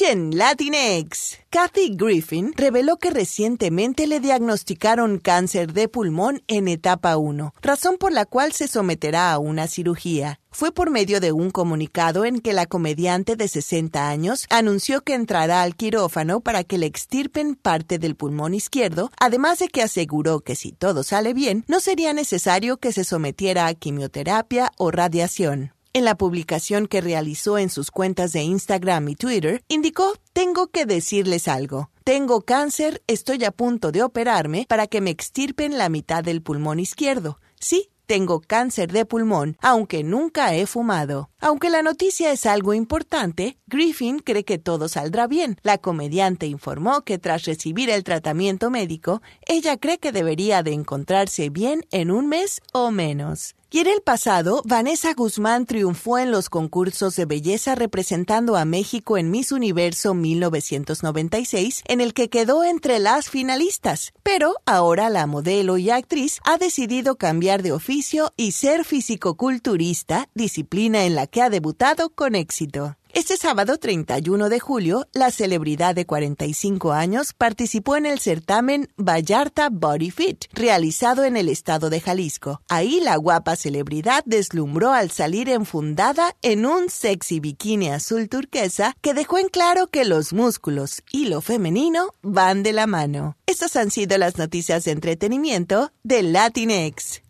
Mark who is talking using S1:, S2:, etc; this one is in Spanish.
S1: Hoy en Latinx, Kathy Griffin reveló que recientemente le diagnosticaron cáncer de pulmón en etapa 1, razón por la cual se someterá a una cirugía. Fue por medio de un comunicado en que la comediante de 60 años anunció que entrará al quirófano para que le extirpen parte del pulmón izquierdo, además de que aseguró que si todo sale bien, no sería necesario que se sometiera a quimioterapia o radiación. En la publicación que realizó en sus cuentas de Instagram y Twitter, indicó, tengo que decirles algo. Tengo cáncer, estoy a punto de operarme para que me extirpen la mitad del pulmón izquierdo. Sí, tengo cáncer de pulmón, aunque nunca he fumado. Aunque la noticia es algo importante, Griffin cree que todo saldrá bien. La comediante informó que tras recibir el tratamiento médico, ella cree que debería de encontrarse bien en un mes o menos. Y en el pasado, Vanessa Guzmán triunfó en los concursos de belleza representando a México en Miss Universo 1996, en el que quedó entre las finalistas. Pero ahora la modelo y actriz ha decidido cambiar de oficio y ser fisicoculturista, disciplina en la que ha debutado con éxito. Este sábado 31 de julio, la celebridad de 45 años participó en el certamen Vallarta Body Fit, realizado en el estado de Jalisco. Ahí la guapa celebridad deslumbró al salir enfundada en un sexy bikini azul turquesa que dejó en claro que los músculos y lo femenino van de la mano. Estas han sido las noticias de entretenimiento de Latinx.